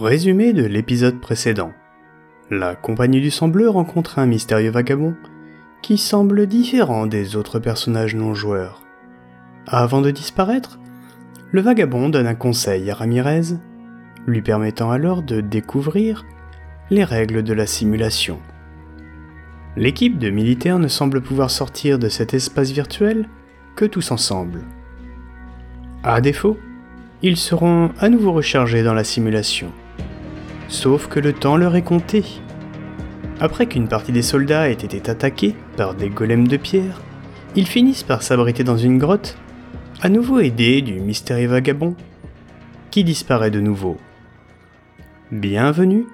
Résumé de l'épisode précédent. La compagnie du sang rencontre un mystérieux vagabond qui semble différent des autres personnages non joueurs. Avant de disparaître, le vagabond donne un conseil à Ramirez, lui permettant alors de découvrir les règles de la simulation. L'équipe de militaires ne semble pouvoir sortir de cet espace virtuel que tous ensemble. À défaut, ils seront à nouveau rechargés dans la simulation. Sauf que le temps leur est compté. Après qu'une partie des soldats ait été attaqués par des golems de pierre, ils finissent par s'abriter dans une grotte, à nouveau aidés du mystérieux vagabond, qui disparaît de nouveau. Bienvenue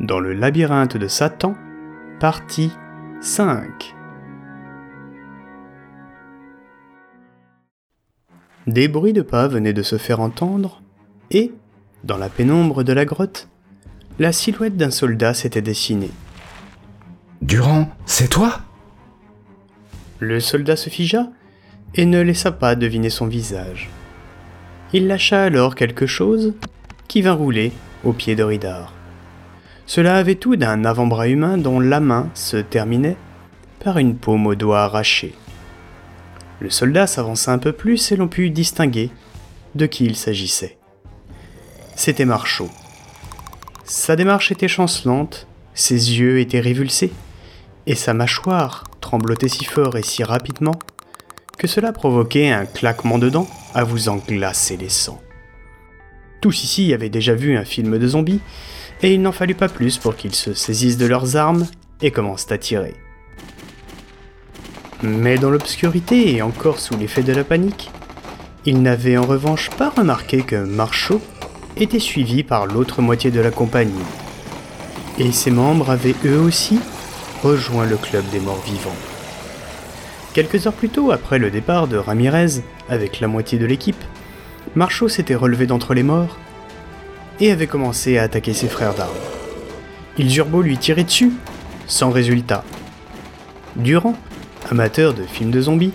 dans le labyrinthe de Satan, partie 5. Des bruits de pas venaient de se faire entendre, et, dans la pénombre de la grotte, la silhouette d'un soldat s'était dessinée. Durand, c'est toi? Le soldat se figea et ne laissa pas deviner son visage. Il lâcha alors quelque chose qui vint rouler au pied de Ridar. Cela avait tout d'un avant-bras humain dont la main se terminait par une paume au doigt arraché. Le soldat s'avança un peu plus et l'on put distinguer de qui il s'agissait. C'était Marchaud. Sa démarche était chancelante, ses yeux étaient révulsés, et sa mâchoire tremblotait si fort et si rapidement que cela provoquait un claquement de dents à vous en glacer les sangs. Tous ici avaient déjà vu un film de zombies, et il n'en fallut pas plus pour qu'ils se saisissent de leurs armes et commencent à tirer. Mais dans l'obscurité et encore sous l'effet de la panique, il n'avait en revanche pas remarqué que Marchaud était suivi par l'autre moitié de la compagnie. Et ses membres avaient eux aussi rejoint le club des morts vivants. Quelques heures plus tôt, après le départ de Ramirez avec la moitié de l'équipe, Marchaud s'était relevé d'entre les morts et avait commencé à attaquer ses frères d'armes. Ils eurent beau lui tirer dessus, sans résultat. Durand, amateur de films de zombies,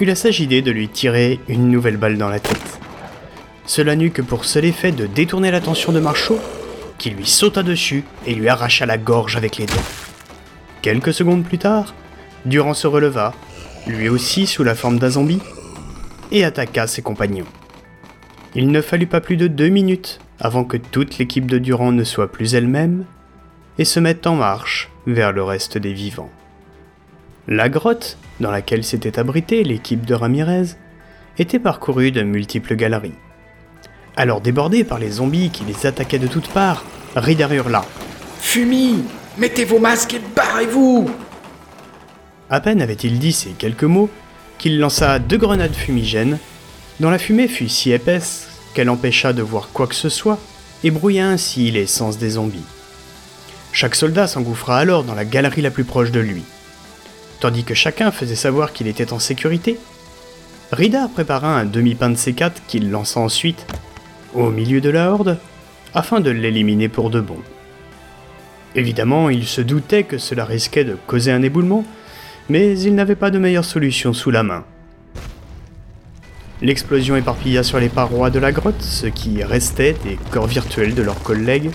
eut la sage idée de lui tirer une nouvelle balle dans la tête. Cela n'eut que pour seul effet de détourner l'attention de Marchaud, qui lui sauta dessus et lui arracha la gorge avec les dents. Quelques secondes plus tard, Durand se releva, lui aussi sous la forme d'un zombie, et attaqua ses compagnons. Il ne fallut pas plus de deux minutes avant que toute l'équipe de Durand ne soit plus elle-même et se mette en marche vers le reste des vivants. La grotte, dans laquelle s'était abritée l'équipe de Ramirez, était parcourue de multiples galeries. Alors débordés par les zombies qui les attaquaient de toutes parts, Ridar hurla. Fumi Mettez vos masques et barrez-vous À peine avait-il dit ces quelques mots qu'il lança deux grenades fumigènes, dont la fumée fut si épaisse qu'elle empêcha de voir quoi que ce soit et brouilla ainsi les sens des zombies. Chaque soldat s'engouffra alors dans la galerie la plus proche de lui. Tandis que chacun faisait savoir qu'il était en sécurité, Rida prépara un demi-pain de C4 qu'il lança ensuite au milieu de la horde afin de l'éliminer pour de bon. Évidemment, il se doutait que cela risquait de causer un éboulement, mais il n'avait pas de meilleure solution sous la main. L'explosion éparpilla sur les parois de la grotte ce qui restait des corps virtuels de leurs collègues,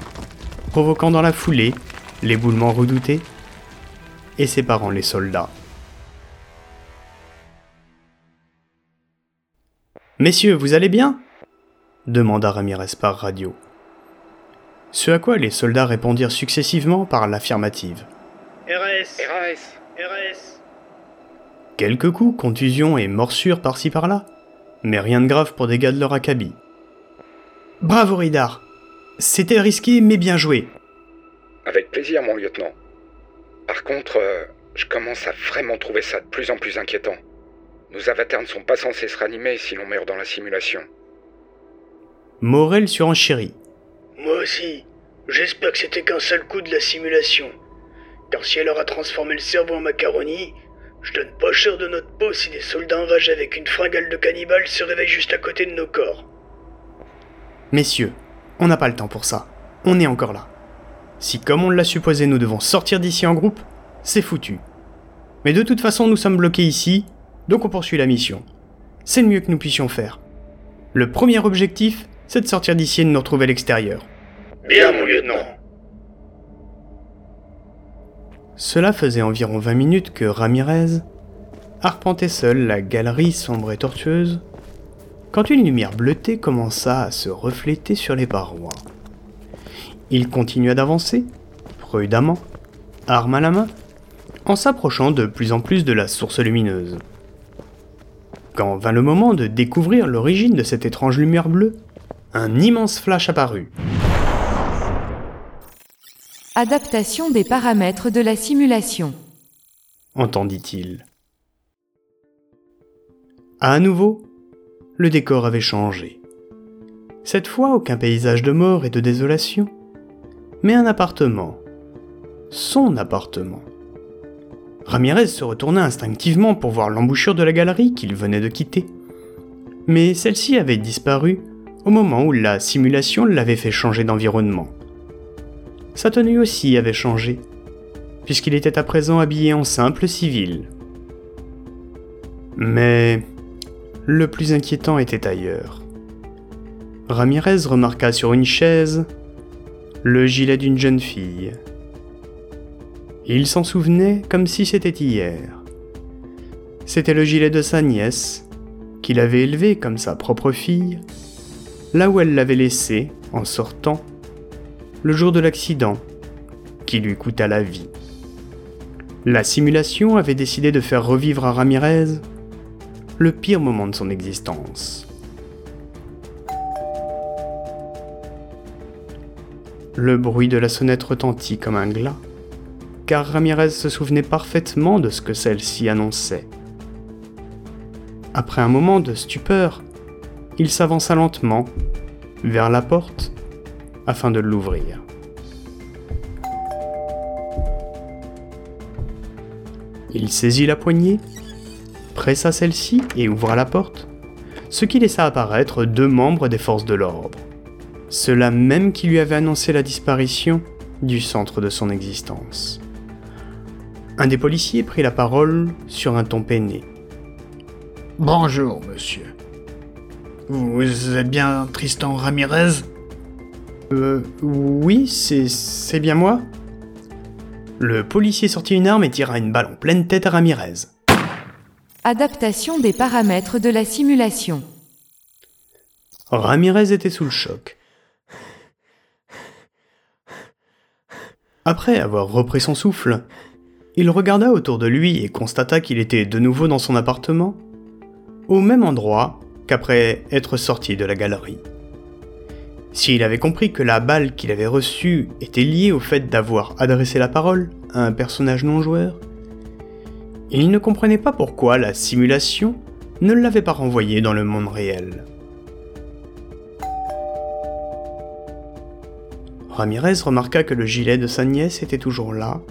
provoquant dans la foulée l'éboulement redouté et séparant les soldats. Messieurs, vous allez bien? Demanda Ramirez par radio. Ce à quoi les soldats répondirent successivement par l'affirmative. RS RAS RS Quelques coups, contusions et morsures par-ci par-là, mais rien de grave pour des gars de leur acabit. Bravo Ridar C'était risqué mais bien joué. Avec plaisir, mon lieutenant. Par contre, euh, je commence à vraiment trouver ça de plus en plus inquiétant. Nos avatars ne sont pas censés se ranimer si l'on meurt dans la simulation. Morel surenchérit. Moi aussi. J'espère que c'était qu'un seul coup de la simulation. Car si elle aura transformé le cerveau en macaroni, je donne pas cher de notre peau si des soldats enragés avec une fringale de cannibale se réveillent juste à côté de nos corps. Messieurs, on n'a pas le temps pour ça. On est encore là. Si comme on l'a supposé nous devons sortir d'ici en groupe, c'est foutu. Mais de toute façon nous sommes bloqués ici, donc on poursuit la mission. C'est le mieux que nous puissions faire. Le premier objectif, c'est de sortir d'ici et de nous retrouver à l'extérieur. Bien, mon lieutenant. Cela faisait environ 20 minutes que Ramirez arpentait seul la galerie sombre et tortueuse quand une lumière bleutée commença à se refléter sur les parois. Il continua d'avancer, prudemment, arme à la main, en s'approchant de plus en plus de la source lumineuse. Quand vint le moment de découvrir l'origine de cette étrange lumière bleue, un immense flash apparut. Adaptation des paramètres de la simulation. entendit-il. À nouveau, le décor avait changé. Cette fois, aucun paysage de mort et de désolation, mais un appartement. Son appartement. Ramirez se retourna instinctivement pour voir l'embouchure de la galerie qu'il venait de quitter. Mais celle-ci avait disparu au moment où la simulation l'avait fait changer d'environnement. Sa tenue aussi avait changé, puisqu'il était à présent habillé en simple civil. Mais le plus inquiétant était ailleurs. Ramirez remarqua sur une chaise le gilet d'une jeune fille. Il s'en souvenait comme si c'était hier. C'était le gilet de sa nièce, qu'il avait élevé comme sa propre fille, là où elle l'avait laissé en sortant le jour de l'accident qui lui coûta la vie. La simulation avait décidé de faire revivre à Ramirez le pire moment de son existence. Le bruit de la sonnette retentit comme un glas, car Ramirez se souvenait parfaitement de ce que celle-ci annonçait. Après un moment de stupeur, il s'avança lentement vers la porte afin de l'ouvrir. Il saisit la poignée, pressa celle-ci et ouvra la porte, ce qui laissa apparaître deux membres des forces de l'ordre. Ceux-là même qui lui avaient annoncé la disparition du centre de son existence. Un des policiers prit la parole sur un ton peiné. Bonjour, monsieur. Vous êtes bien Tristan Ramirez Euh, oui, c'est, c'est bien moi Le policier sortit une arme et tira une balle en pleine tête à Ramirez. Adaptation des paramètres de la simulation. Ramirez était sous le choc. Après avoir repris son souffle, il regarda autour de lui et constata qu'il était de nouveau dans son appartement, au même endroit qu'après être sorti de la galerie. S'il avait compris que la balle qu'il avait reçue était liée au fait d'avoir adressé la parole à un personnage non-joueur, il ne comprenait pas pourquoi la simulation ne l'avait pas renvoyé dans le monde réel. Ramirez remarqua que le gilet de sa nièce était toujours là,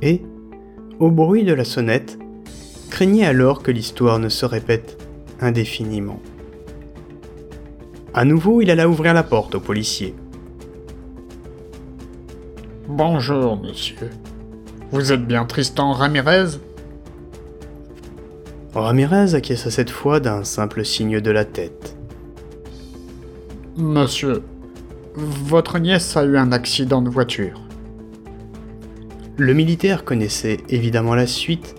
et, au bruit de la sonnette, craignait alors que l'histoire ne se répète indéfiniment. À nouveau, il alla ouvrir la porte au policier. Bonjour, monsieur. Vous êtes bien Tristan Ramirez? Ramirez acquiesça cette fois d'un simple signe de la tête. Monsieur, votre nièce a eu un accident de voiture. Le militaire connaissait évidemment la suite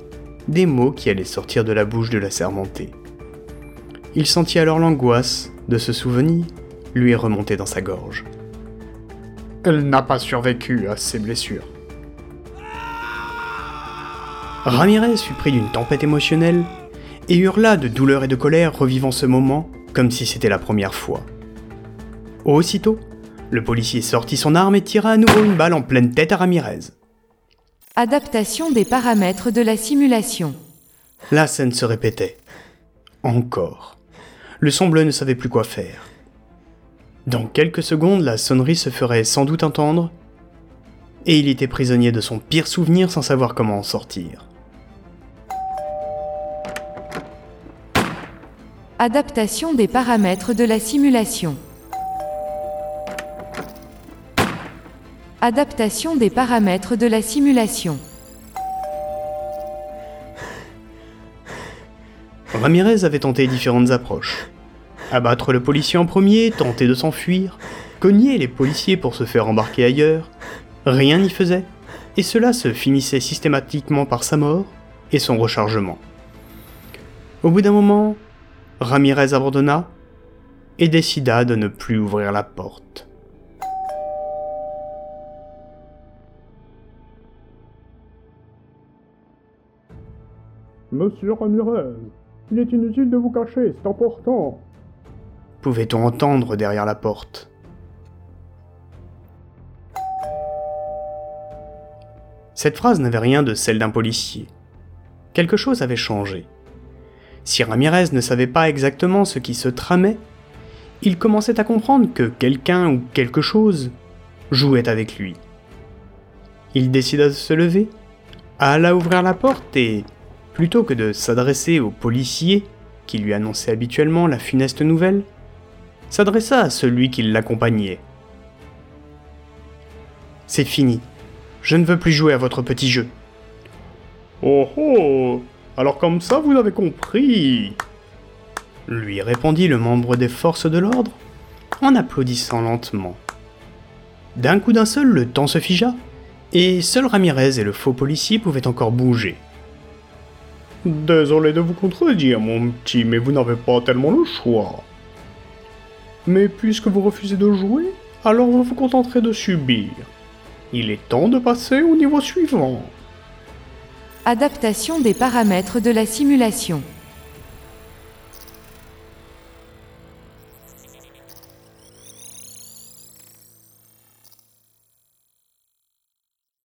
des mots qui allaient sortir de la bouche de la sermentée. Il sentit alors l'angoisse de ce souvenir lui remonter dans sa gorge. Elle n'a pas survécu à ses blessures. Ramirez fut pris d'une tempête émotionnelle et hurla de douleur et de colère revivant ce moment comme si c'était la première fois. Aussitôt, le policier sortit son arme et tira à nouveau une balle en pleine tête à Ramirez. Adaptation des paramètres de la simulation. La scène se répétait. Encore. Le son bleu ne savait plus quoi faire. Dans quelques secondes, la sonnerie se ferait sans doute entendre, et il était prisonnier de son pire souvenir sans savoir comment en sortir. Adaptation des paramètres de la simulation. Adaptation des paramètres de la simulation. Ramirez avait tenté différentes approches. Abattre le policier en premier, tenter de s'enfuir, cogner les policiers pour se faire embarquer ailleurs, rien n'y faisait, et cela se finissait systématiquement par sa mort et son rechargement. Au bout d'un moment, Ramirez abandonna et décida de ne plus ouvrir la porte. Monsieur Ramirez, il est inutile de vous cacher, c'est important. Pouvait-on entendre derrière la porte? Cette phrase n'avait rien de celle d'un policier. Quelque chose avait changé. Si Ramirez ne savait pas exactement ce qui se tramait, il commençait à comprendre que quelqu'un ou quelque chose jouait avec lui. Il décida de se lever, alla ouvrir la porte et, plutôt que de s'adresser au policier qui lui annonçait habituellement la funeste nouvelle, s'adressa à celui qui l'accompagnait. C'est fini. Je ne veux plus jouer à votre petit jeu. Oh oh Alors comme ça, vous avez compris lui répondit le membre des forces de l'ordre en applaudissant lentement. D'un coup d'un seul, le temps se figea, et seul Ramirez et le faux policier pouvaient encore bouger. Désolé de vous contredire, mon petit, mais vous n'avez pas tellement le choix. Mais puisque vous refusez de jouer, alors vous vous contenterez de subir. Il est temps de passer au niveau suivant. Adaptation des paramètres de la simulation.